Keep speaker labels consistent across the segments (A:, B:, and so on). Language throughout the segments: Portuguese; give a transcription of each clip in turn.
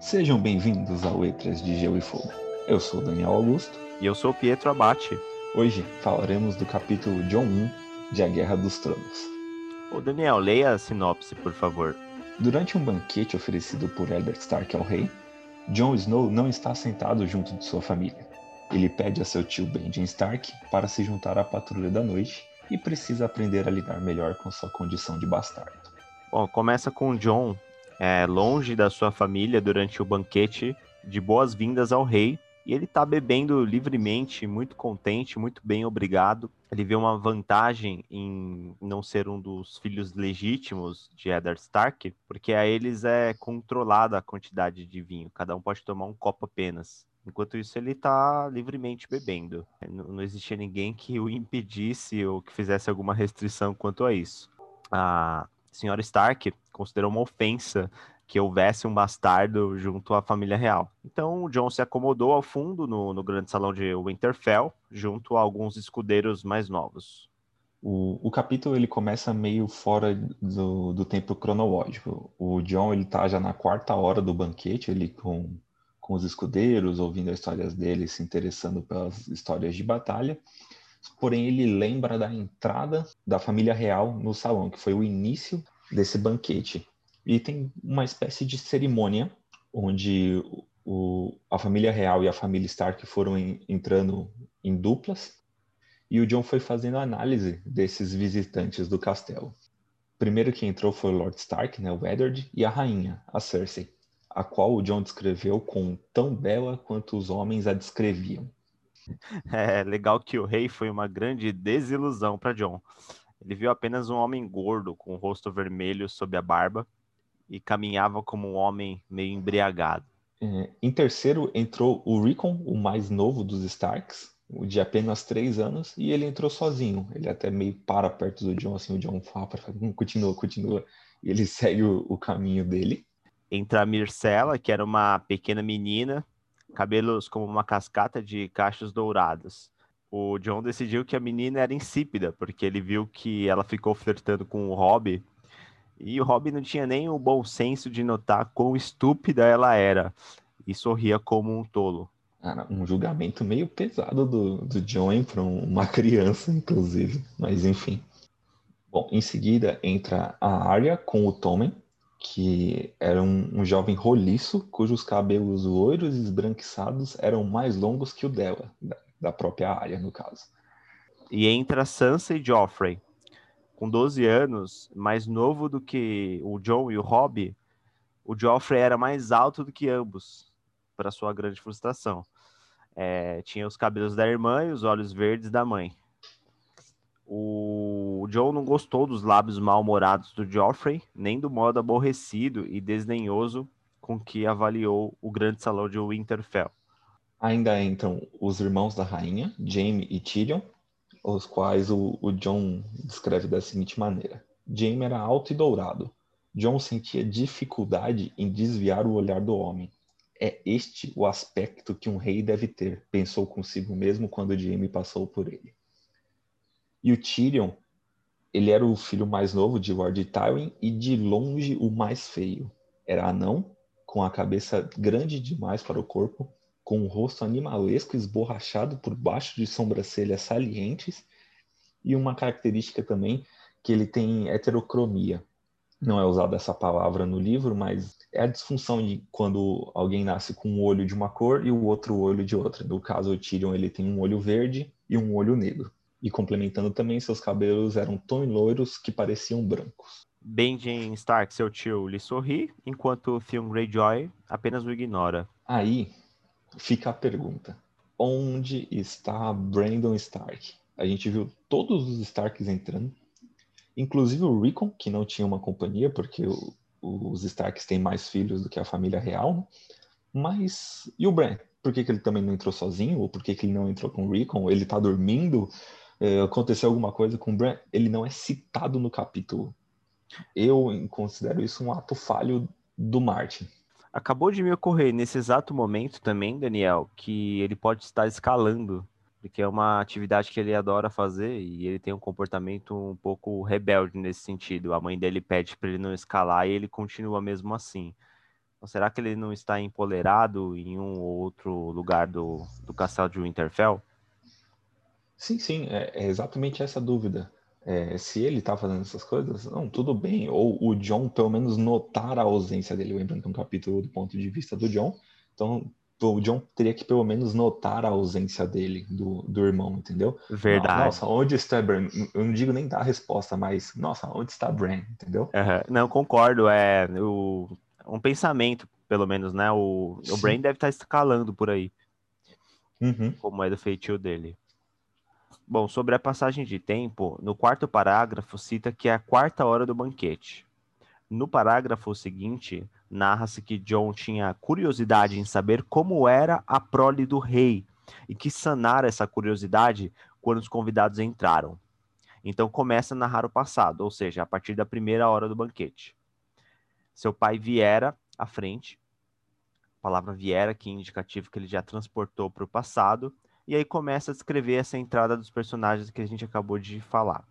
A: Sejam bem-vindos ao Letras de Gelo e Fogo. Eu sou Daniel Augusto.
B: E eu sou Pietro Abate.
A: Hoje falaremos do capítulo John 1 de A Guerra dos Tronos.
B: Ô Daniel, leia a sinopse, por favor.
A: Durante um banquete oferecido por Eddard Stark ao rei, Jon Snow não está sentado junto de sua família. Ele pede a seu tio Benjen Stark para se juntar à Patrulha da Noite e precisa aprender a lidar melhor com sua condição de bastardo.
B: Bom, começa com Jon é, longe da sua família durante o banquete de boas-vindas ao rei. E ele tá bebendo livremente, muito contente, muito bem, obrigado. Ele vê uma vantagem em não ser um dos filhos legítimos de Eddard Stark, porque a eles é controlada a quantidade de vinho. Cada um pode tomar um copo apenas. Enquanto isso, ele está livremente bebendo. Não existia ninguém que o impedisse ou que fizesse alguma restrição quanto a isso. A senhora Stark considerou uma ofensa que houvesse um bastardo junto à família real. Então, o Jon se acomodou ao fundo no, no grande salão de Winterfell, junto a alguns escudeiros mais novos.
A: O, o capítulo ele começa meio fora do, do tempo cronológico. O John ele tá já na quarta hora do banquete, ele com, com os escudeiros, ouvindo as histórias dele, se interessando pelas histórias de batalha. Porém, ele lembra da entrada da família real no salão, que foi o início desse banquete. E tem uma espécie de cerimônia onde o, a família real e a família Stark foram em, entrando em duplas e o John foi fazendo análise desses visitantes do castelo. Primeiro que entrou foi o Lord Stark, né, o Eddard, e a rainha, a Cersei, a qual o John descreveu com tão bela quanto os homens a descreviam.
B: É legal que o rei foi uma grande desilusão para John. Ele viu apenas um homem gordo com o rosto vermelho sob a barba e caminhava como um homem meio embriagado.
A: É, em terceiro entrou o Rickon, o mais novo dos Starks, de apenas três anos, e ele entrou sozinho. Ele até meio para perto do John, assim, o John fala para hum, continua, continua, e ele segue o, o caminho dele.
B: Entra a Mircela, que era uma pequena menina, cabelos como uma cascata de cachos dourados o John decidiu que a menina era insípida, porque ele viu que ela ficou flertando com o Rob, e o Rob não tinha nem o bom senso de notar quão estúpida ela era, e sorria como um tolo.
A: Cara, um julgamento meio pesado do, do John para uma criança, inclusive, mas enfim. Bom, em seguida entra a Arya com o Tommen, que era um, um, jovem roliço, cujos cabelos loiros e esbranquiçados eram mais longos que o dela, da própria área, no caso.
B: E entra Sansa e Joffrey, com 12 anos, mais novo do que o John e o Robb, o Joffrey era mais alto do que ambos, para sua grande frustração. É, tinha os cabelos da irmã e os olhos verdes da mãe. O John não gostou dos lábios mal-humorados do Joffrey, nem do modo aborrecido e desdenhoso com que avaliou o grande salão de Winterfell.
A: Ainda entram os irmãos da rainha, Jaime e Tyrion, os quais o, o John descreve da seguinte maneira: Jaime era alto e dourado. John sentia dificuldade em desviar o olhar do homem. É este o aspecto que um rei deve ter, pensou consigo mesmo quando Jaime passou por ele. E o Tyrion, ele era o filho mais novo de Lord Tywin e de longe o mais feio. Era anão, com a cabeça grande demais para o corpo, com o rosto animalesco esborrachado por baixo de sobrancelhas salientes e uma característica também que ele tem heterocromia. Não é usada essa palavra no livro, mas é a disfunção de quando alguém nasce com um olho de uma cor e o outro olho de outra. No caso, o Tyrion ele tem um olho verde e um olho negro. E complementando também, seus cabelos eram tão loiros que pareciam brancos.
B: Benjen Stark, seu tio, lhe sorri, enquanto Theon Greyjoy apenas o ignora.
A: Aí, fica a pergunta: onde está Brandon Stark? A gente viu todos os Starks entrando, inclusive o Rickon, que não tinha uma companhia, porque o, os Starks têm mais filhos do que a família real. Né? Mas e o Bran? Por que, que ele também não entrou sozinho? Ou por que, que ele não entrou com o Rickon? Ele tá dormindo? É, aconteceu alguma coisa com o Bran? Ele não é citado no capítulo. Eu considero isso um ato falho do Martin.
B: Acabou de me ocorrer nesse exato momento também, Daniel, que ele pode estar escalando, porque é uma atividade que ele adora fazer e ele tem um comportamento um pouco rebelde nesse sentido. A mãe dele pede para ele não escalar e ele continua mesmo assim. Ou será que ele não está empolerado em um ou outro lugar do, do castelo de Winterfell?
A: Sim, sim, é, é exatamente essa dúvida. É, se ele tá fazendo essas coisas, não, tudo bem. Ou o John, pelo menos, notar a ausência dele. Lembrando que é um capítulo do ponto de vista do John. Então, o John teria que pelo menos notar a ausência dele, do, do irmão, entendeu?
B: Verdade.
A: Nossa, onde está Bran? Eu não digo nem dar a resposta, mas, nossa, onde está Bran, entendeu?
B: Uhum. Não, concordo. É o, um pensamento, pelo menos, né? O, o Bran deve estar escalando por aí.
A: Uhum.
B: Como é do feitio dele. Bom, sobre a passagem de tempo, no quarto parágrafo cita que é a quarta hora do banquete. No parágrafo seguinte, narra-se que John tinha curiosidade em saber como era a prole do rei e que sanara essa curiosidade quando os convidados entraram. Então começa a narrar o passado, ou seja, a partir da primeira hora do banquete. Seu pai viera à frente, a palavra viera, que é indicativo que ele já transportou para o passado, e aí começa a descrever essa entrada dos personagens que a gente acabou de falar.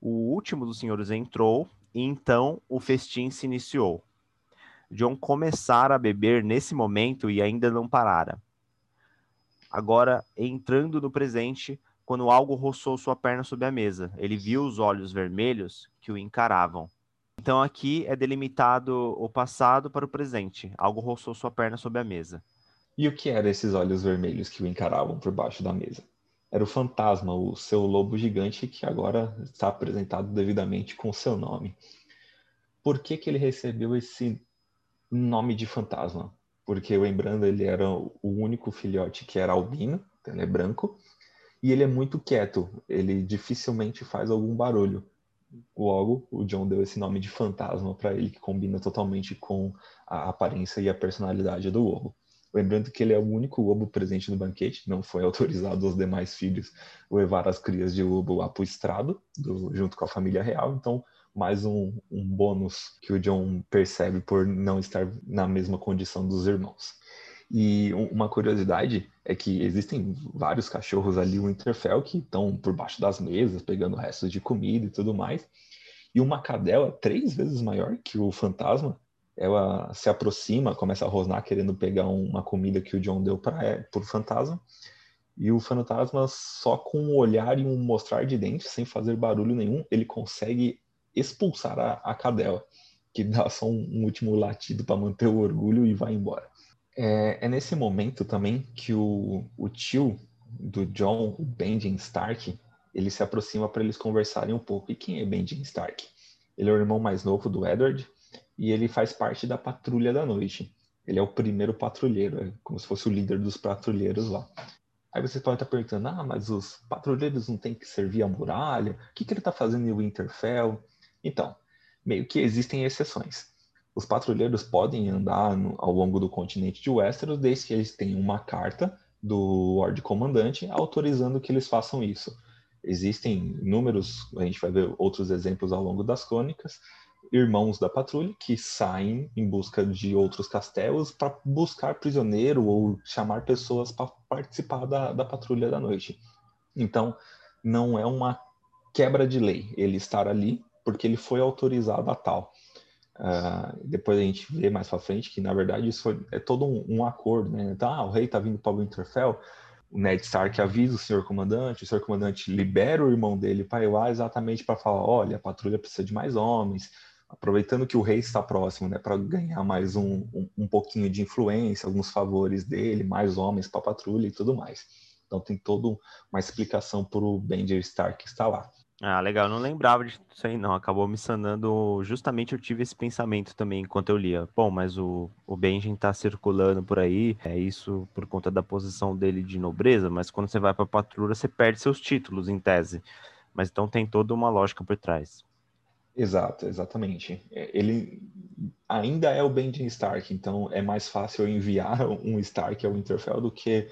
B: O último dos senhores entrou, e então o festim se iniciou. John começara a beber nesse momento e ainda não parara. Agora, entrando no presente, quando algo roçou sua perna sobre a mesa, ele viu os olhos vermelhos que o encaravam. Então aqui é delimitado o passado para o presente. Algo roçou sua perna sobre a mesa.
A: E o que eram esses olhos vermelhos que o encaravam por baixo da mesa? Era o fantasma, o seu lobo gigante que agora está apresentado devidamente com seu nome. Por que, que ele recebeu esse nome de fantasma? Porque, lembrando, ele era o único filhote que era albino, ele é branco, e ele é muito quieto, ele dificilmente faz algum barulho. Logo, o John deu esse nome de fantasma para ele, que combina totalmente com a aparência e a personalidade do lobo. Lembrando que ele é o único lobo presente no banquete, não foi autorizado aos demais filhos levar as crias de lobo lá para o estrado, do, junto com a família real, então mais um, um bônus que o John percebe por não estar na mesma condição dos irmãos. E uma curiosidade é que existem vários cachorros ali, o Winterfell, que estão por baixo das mesas, pegando restos de comida e tudo mais. E uma cadela três vezes maior que o fantasma ela se aproxima, começa a rosnar querendo pegar uma comida que o John deu para o fantasma. E o fantasma, só com um olhar e um mostrar de dentes, sem fazer barulho nenhum, ele consegue expulsar a, a cadela, que dá só um, um último latido para manter o orgulho e vai embora. É, é nesse momento também que o, o tio do John, o Benjamin Stark, ele se aproxima para eles conversarem um pouco. E quem é Benjamin Stark? Ele é o irmão mais novo do Edward, e ele faz parte da patrulha da noite. Ele é o primeiro patrulheiro, é como se fosse o líder dos patrulheiros lá. Aí você pode estar perguntando, ah, mas os patrulheiros não têm que servir a muralha? O que, que ele está fazendo em Winterfell? Então, meio que existem exceções. Os patrulheiros podem andar no, ao longo do continente de Westeros desde que eles tenham uma carta do Lord Comandante autorizando que eles façam isso. Existem inúmeros, a gente vai ver outros exemplos ao longo das crônicas, irmãos da patrulha que saem em busca de outros castelos para buscar prisioneiro ou chamar pessoas para participar da, da patrulha da noite. Então, não é uma quebra de lei ele estar ali porque ele foi autorizado a tal. Uh, depois a gente vê mais para frente que, na verdade, isso foi, é todo um, um acordo. Né? Então, ah, o rei está vindo para Winterfell, o Ned Stark avisa o senhor comandante, o senhor comandante libera o irmão dele para ir lá exatamente para falar: olha, a patrulha precisa de mais homens, aproveitando que o rei está próximo, né, para ganhar mais um, um, um, pouquinho de influência, alguns favores dele, mais homens para patrulha e tudo mais. Então tem toda uma explicação para o Benjer Stark está lá.
B: Ah, legal, eu não lembrava disso aí não, acabou me sanando, justamente eu tive esse pensamento também enquanto eu lia. Bom, mas o, o Benjen tá circulando por aí, é isso por conta da posição dele de nobreza, mas quando você vai para a patrulha você perde seus títulos em tese. Mas então tem toda uma lógica por trás.
A: Exato, exatamente. É, ele ainda é o Benjamin Stark, então é mais fácil enviar um Stark ao Winterfell do que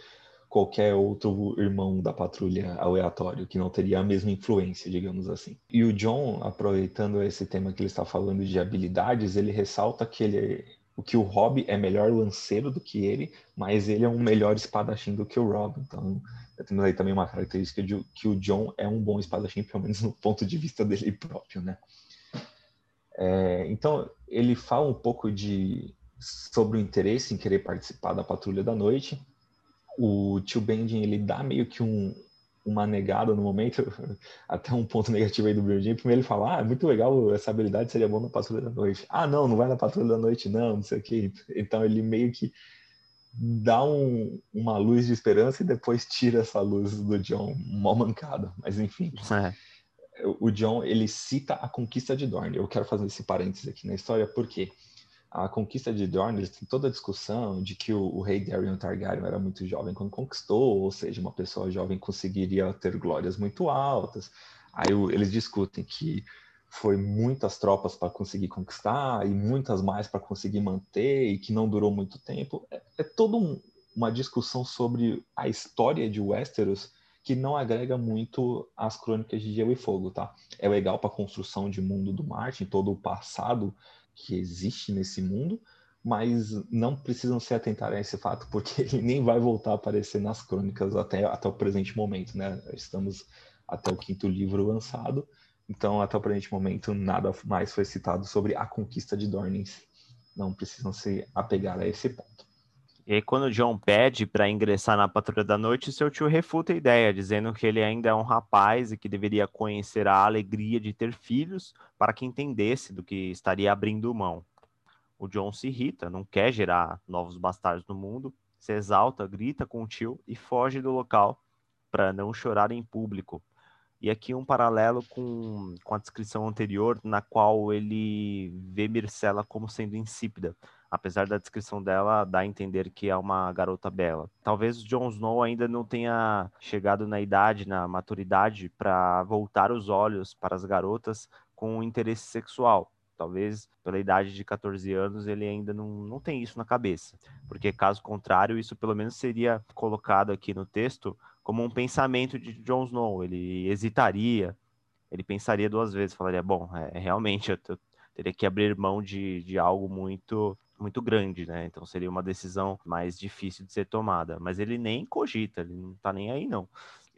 A: qualquer outro irmão da patrulha aleatório que não teria a mesma influência, digamos assim. E o John, aproveitando esse tema que ele está falando de habilidades, ele ressalta que ele o que o Rob é melhor lanceiro do que ele, mas ele é um melhor espadachim do que o Rob. Então, temos aí também uma característica de que o John é um bom espadachim, pelo menos no ponto de vista dele próprio, né? É, então, ele fala um pouco de, sobre o interesse em querer participar da patrulha da noite. O tio Bending ele dá meio que um, uma negada no momento, até um ponto negativo aí do Birdie. Primeiro ele fala, ah, muito legal, essa habilidade seria bom na patrulha da noite. Ah, não, não vai na patrulha da noite, não, não sei o quê. Então ele meio que dá um, uma luz de esperança e depois tira essa luz do John, mó mancada. Mas enfim. É. O John, ele cita a conquista de Dorne. Eu quero fazer esse parênteses aqui na história, porque a conquista de Dorne, tem toda a discussão de que o, o, rei Daemon Targaryen era muito jovem quando conquistou, ou seja, uma pessoa jovem conseguiria ter glórias muito altas. Aí o, eles discutem que foi muitas tropas para conseguir conquistar e muitas mais para conseguir manter e que não durou muito tempo. É, é toda um, uma discussão sobre a história de Westeros que não agrega muito às crônicas de Gelo e Fogo, tá? É legal para a construção de mundo do Martin, todo o passado que existe nesse mundo, mas não precisam se atentar a esse fato, porque ele nem vai voltar a aparecer nas crônicas até, até o presente momento, né? Estamos até o quinto livro lançado, então até o presente momento nada mais foi citado sobre a conquista de Dornins. Não precisam se apegar a esse ponto.
B: E aí, quando o John pede para ingressar na Patrulha da Noite, seu tio refuta a ideia, dizendo que ele ainda é um rapaz e que deveria conhecer a alegria de ter filhos para que entendesse do que estaria abrindo mão. O John se irrita, não quer gerar novos bastardos no mundo, se exalta, grita com o tio e foge do local para não chorar em público. E aqui um paralelo com, com a descrição anterior, na qual ele vê Mircela como sendo insípida apesar da descrição dela dar a entender que é uma garota bela. Talvez Jon Snow ainda não tenha chegado na idade, na maturidade, para voltar os olhos para as garotas com interesse sexual. Talvez pela idade de 14 anos ele ainda não, não tem isso na cabeça. Porque, caso contrário, isso pelo menos seria colocado aqui no texto como um pensamento de Jon Snow. Ele hesitaria, ele pensaria duas vezes, falaria: bom, é, realmente eu, eu teria que abrir mão de, de algo muito muito grande, né? Então seria uma decisão mais difícil de ser tomada. Mas ele nem cogita, ele não tá nem aí, não.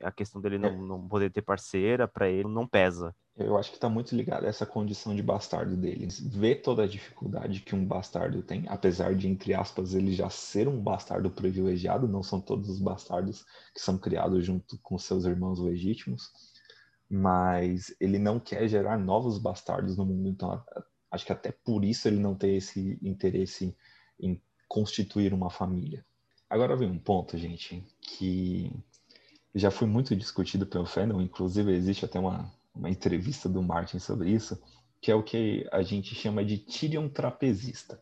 B: A questão dele não, é. não poder ter parceira, para ele, não pesa.
A: Eu acho que está muito ligado a essa condição de bastardo deles. Ver toda a dificuldade que um bastardo tem, apesar de, entre aspas, ele já ser um bastardo privilegiado, não são todos os bastardos que são criados junto com seus irmãos legítimos, mas ele não quer gerar novos bastardos no mundo. Então, Acho que até por isso ele não tem esse interesse em constituir uma família. Agora vem um ponto, gente, que já foi muito discutido pelo fandom, inclusive existe até uma, uma entrevista do Martin sobre isso, que é o que a gente chama de Tyrion trapezista.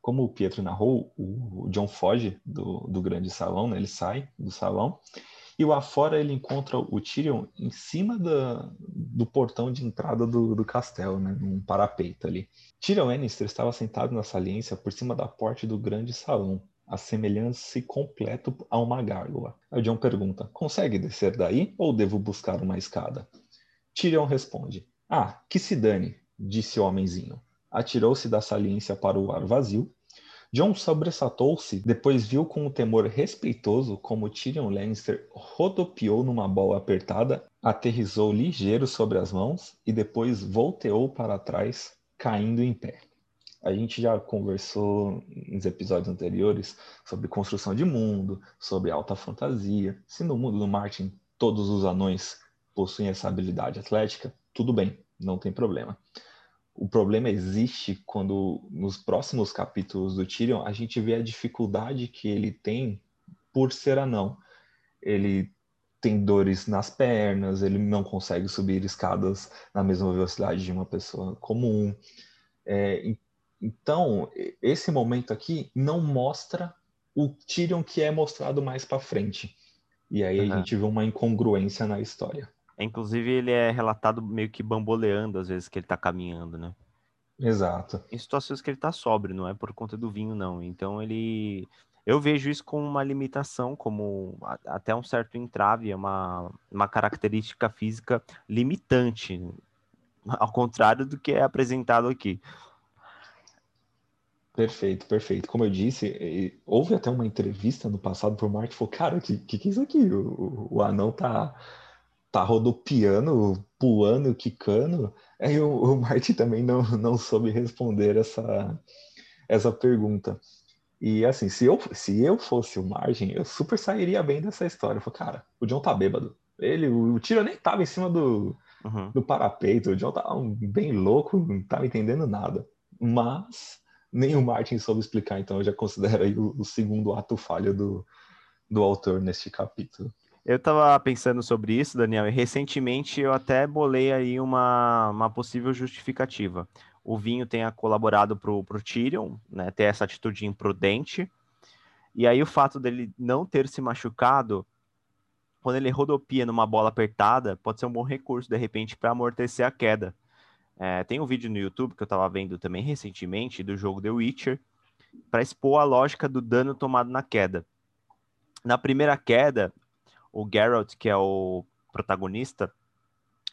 A: Como o Pietro narrou, o John foge do, do grande salão, né? ele sai do salão e lá fora ele encontra o Tyrion em cima da, do portão de entrada do, do castelo, né? Num parapeito ali. Tyrion Lannister estava sentado na saliência por cima da porta do grande salão, assemelhando-se completo a uma gárgula. O John pergunta: Consegue descer daí ou devo buscar uma escada? Tyrion responde: Ah, que se dane, disse o homenzinho. Atirou-se da saliência para o ar vazio John sobressaltou-se, depois viu com um temor respeitoso como Tyrion Lannister rodopiou numa bola apertada, aterrizou ligeiro sobre as mãos e depois volteou para trás, caindo em pé. A gente já conversou nos episódios anteriores sobre construção de mundo, sobre alta fantasia. Se no mundo do Martin todos os anões possuem essa habilidade atlética, tudo bem, não tem problema o problema existe quando nos próximos capítulos do Tyrion a gente vê a dificuldade que ele tem por ser anão. Ele tem dores nas pernas, ele não consegue subir escadas na mesma velocidade de uma pessoa comum. É, então, esse momento aqui não mostra o Tyrion que é mostrado mais para frente. E aí uhum. a gente vê uma incongruência na história.
B: Inclusive, ele é relatado meio que bamboleando às vezes que ele tá caminhando, né?
A: Exato.
B: Em situações que ele tá sóbrio, não é por conta do vinho, não. Então ele. Eu vejo isso como uma limitação, como até um certo entrave, é uma, uma característica física limitante, ao contrário do que é apresentado aqui.
A: Perfeito, perfeito. Como eu disse, houve até uma entrevista no passado por Mark falou, cara, o que, que, que é isso aqui? O, o anão tá tá rodopiando, pulando, quicando. Aí o, o Marty também não, não soube responder essa, essa pergunta. E assim, se eu, se eu fosse o Margem, eu super sairia bem dessa história. Eu falei, cara, o John tá bêbado. Ele, o tiro nem tava em cima do, uhum. do parapeito. O John tava bem louco, não tava entendendo nada. Mas nem o Martin soube explicar, então eu já considero aí o, o segundo ato falho do, do autor neste capítulo.
B: Eu estava pensando sobre isso, Daniel, e recentemente eu até bolei aí uma, uma possível justificativa. O vinho tenha colaborado para o Tyrion, né, ter essa atitude imprudente, e aí o fato dele não ter se machucado, quando ele rodopia numa bola apertada, pode ser um bom recurso, de repente, para amortecer a queda. É, tem um vídeo no YouTube que eu estava vendo também recentemente do jogo The Witcher, para expor a lógica do dano tomado na queda. Na primeira queda, o Geralt, que é o protagonista,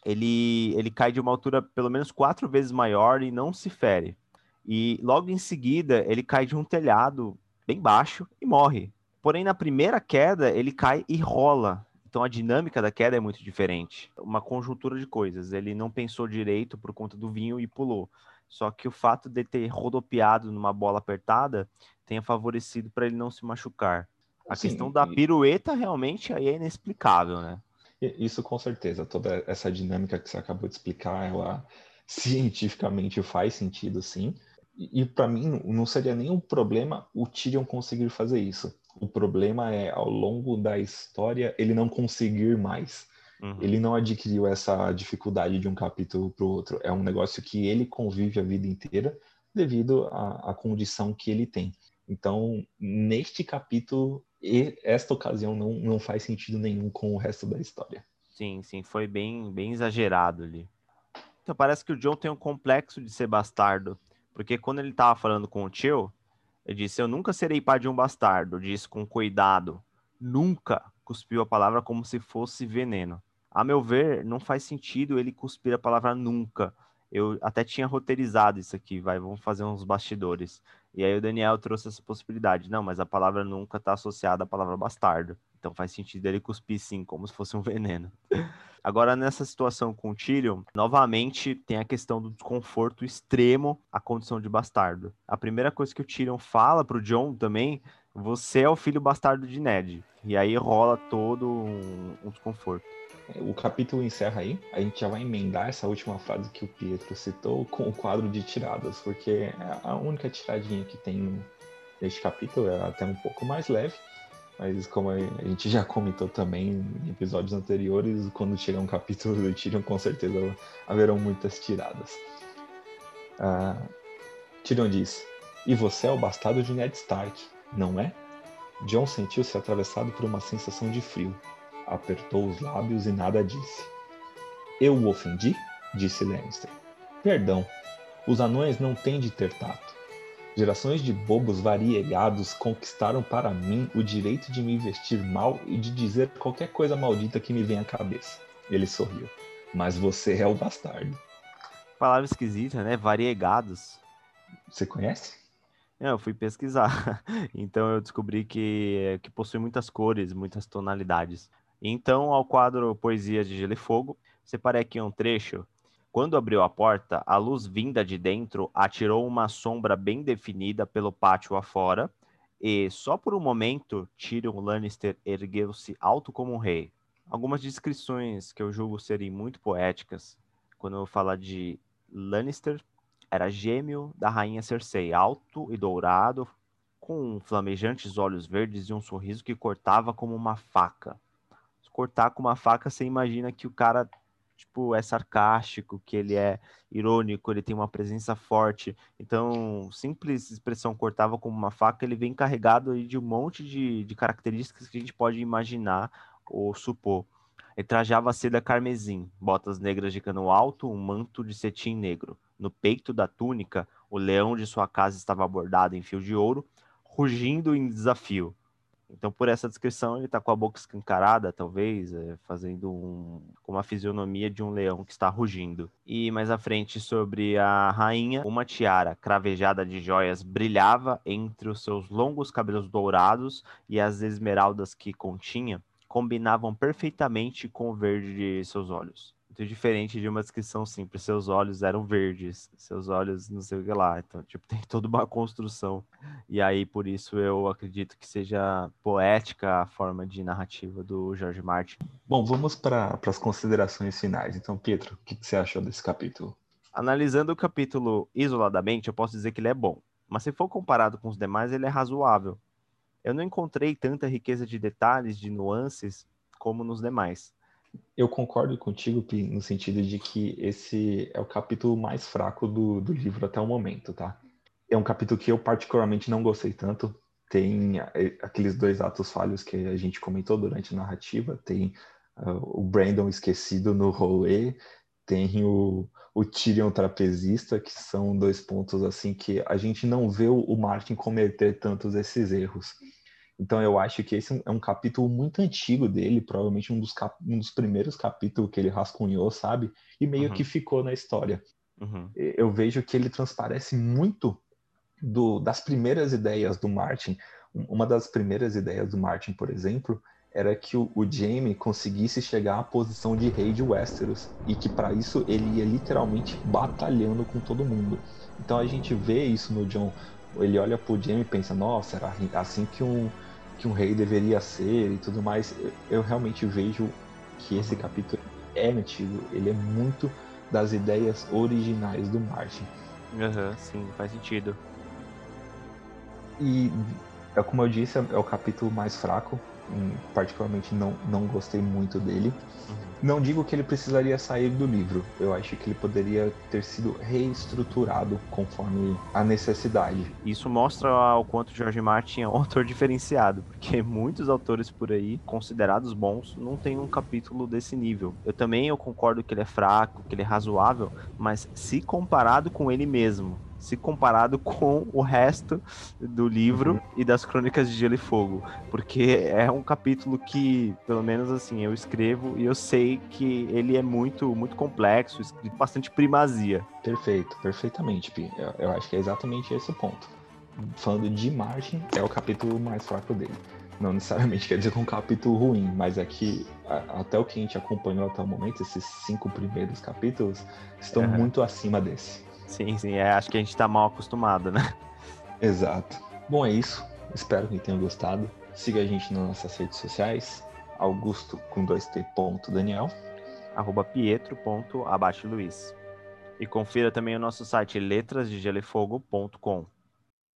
B: ele, ele cai de uma altura pelo menos quatro vezes maior e não se fere. E logo em seguida, ele cai de um telhado bem baixo e morre. Porém, na primeira queda, ele cai e rola. Então a dinâmica da queda é muito diferente. Uma conjuntura de coisas. Ele não pensou direito por conta do vinho e pulou. Só que o fato de ter rodopiado numa bola apertada tenha favorecido para ele não se machucar. A questão da pirueta realmente aí é inexplicável, né?
A: Isso com certeza. Toda essa dinâmica que você acabou de explicar, ela cientificamente faz sentido, sim. E, e para mim não seria nenhum problema o Tyrion conseguir fazer isso. O problema é ao longo da história ele não conseguir mais. Uhum. Ele não adquiriu essa dificuldade de um capítulo para o outro. É um negócio que ele convive a vida inteira devido à, à condição que ele tem. Então, neste capítulo, esta ocasião não, não faz sentido nenhum com o resto da história.
B: Sim, sim, foi bem, bem exagerado ali. Então parece que o John tem um complexo de ser bastardo, porque quando ele tava falando com o tio, ele disse: Eu nunca serei pai de um bastardo, disse com cuidado. Nunca cuspiu a palavra como se fosse veneno. A meu ver, não faz sentido ele cuspir a palavra nunca. Eu até tinha roteirizado isso aqui, vai, vamos fazer uns bastidores. E aí o Daniel trouxe essa possibilidade. Não, mas a palavra nunca está associada à palavra bastardo. Então faz sentido ele cuspir sim, como se fosse um veneno. Agora, nessa situação com o Tyrion, novamente tem a questão do desconforto extremo à condição de bastardo. A primeira coisa que o Tyrion fala pro John também, você é o filho bastardo de Ned. E aí rola todo um, um desconforto.
A: O capítulo encerra aí. A gente já vai emendar essa última frase que o Pietro citou com o quadro de tiradas, porque é a única tiradinha que tem neste capítulo é até um pouco mais leve. Mas como a gente já comentou também em episódios anteriores, quando chegar um capítulo do Tyrion, com certeza haverão muitas tiradas. Ah, Tyrion diz: E você é o bastardo de Ned Stark, não é? John sentiu-se atravessado por uma sensação de frio apertou os lábios e nada disse. Eu o ofendi? disse Lannister. Perdão, os anões não têm de ter tato. Gerações de bobos variegados conquistaram para mim o direito de me vestir mal e de dizer qualquer coisa maldita que me venha à cabeça. Ele sorriu. Mas você é o bastardo.
B: Palavra esquisita, né? Variegados.
A: Você conhece?
B: Não, eu fui pesquisar. Então eu descobri que, que possui muitas cores, muitas tonalidades. Então, ao quadro Poesias de Gelo e Fogo, separei aqui um trecho. Quando abriu a porta, a luz vinda de dentro atirou uma sombra bem definida pelo pátio afora, e, só por um momento, Tyrion Lannister ergueu-se alto como um rei. Algumas descrições que eu julgo serem muito poéticas. Quando eu falar de Lannister, era gêmeo da rainha Cersei, alto e dourado, com flamejantes olhos verdes e um sorriso que cortava como uma faca cortar com uma faca, você imagina que o cara tipo é sarcástico, que ele é irônico, ele tem uma presença forte. Então, simples expressão cortava como uma faca, ele vem carregado de um monte de, de características que a gente pode imaginar ou supor. Ele trajava seda carmesim, botas negras de cano alto, um manto de cetim negro. No peito da túnica, o leão de sua casa estava bordado em fio de ouro, rugindo em desafio. Então, por essa descrição, ele está com a boca escancarada, talvez, é, fazendo um, uma fisionomia de um leão que está rugindo. E mais à frente, sobre a rainha, uma tiara cravejada de joias brilhava entre os seus longos cabelos dourados e as esmeraldas que continha combinavam perfeitamente com o verde de seus olhos. Muito diferente de uma descrição simples. Seus olhos eram verdes, seus olhos não sei o que lá. Então, tipo, tem toda uma construção. E aí, por isso, eu acredito que seja poética a forma de narrativa do George Martin.
A: Bom, vamos para as considerações finais. Então, Pietro, o que, que você achou desse capítulo?
B: Analisando o capítulo isoladamente, eu posso dizer que ele é bom. Mas se for comparado com os demais, ele é razoável. Eu não encontrei tanta riqueza de detalhes, de nuances, como nos demais
A: eu concordo contigo, Pi, no sentido de que esse é o capítulo mais fraco do, do livro até o momento, tá? É um capítulo que eu particularmente não gostei tanto. Tem é, aqueles dois atos falhos que a gente comentou durante a narrativa. Tem uh, o Brandon esquecido no rolê, tem o, o Tyrion trapezista, que são dois pontos assim que a gente não vê o Martin cometer tantos esses erros. Então eu acho que esse é um capítulo muito antigo dele, provavelmente um dos, cap... um dos primeiros capítulos que ele rascunhou, sabe? E meio uhum. que ficou na história. Uhum. Eu vejo que ele transparece muito do, das primeiras ideias do Martin. Uma das primeiras ideias do Martin, por exemplo, era que o, o Jaime conseguisse chegar à posição de rei de Westeros e que para isso ele ia literalmente batalhando com todo mundo. Então a gente vê isso no John. Ele olha pro Jaime e pensa: Nossa, era assim que um que um rei deveria ser e tudo mais, eu realmente vejo que esse capítulo é antigo, ele é muito das ideias originais do Martin.
B: Uhum, sim, faz sentido.
A: E é como eu disse, é o capítulo mais fraco, particularmente não, não gostei muito dele. Uhum. Não digo que ele precisaria sair do livro, eu acho que ele poderia ter sido reestruturado conforme a necessidade.
B: Isso mostra o quanto George Martin é um autor diferenciado, porque muitos autores por aí, considerados bons, não tem um capítulo desse nível. Eu também eu concordo que ele é fraco, que ele é razoável, mas se comparado com ele mesmo, se comparado com o resto do livro uhum. e das Crônicas de Gelo e Fogo, porque é um capítulo que, pelo menos assim, eu escrevo e eu sei que ele é muito muito complexo, escrito bastante primazia.
A: Perfeito, perfeitamente, Pi. Eu, eu acho que é exatamente esse o ponto. Falando de Martin, é o capítulo mais fraco dele. Não necessariamente quer dizer que é um capítulo ruim, mas é que até o que a gente acompanhou até o momento, esses cinco primeiros capítulos, estão uhum. muito acima desse.
B: Sim, sim, é, acho que a gente tá mal acostumado, né?
A: Exato. Bom, é isso. Espero que tenham gostado. Siga a gente nas nossas redes sociais. Augusto com 2T ponto Daniel.
B: Arroba Pietro ponto Luiz. E confira também o nosso site letrasdegelefogo.com.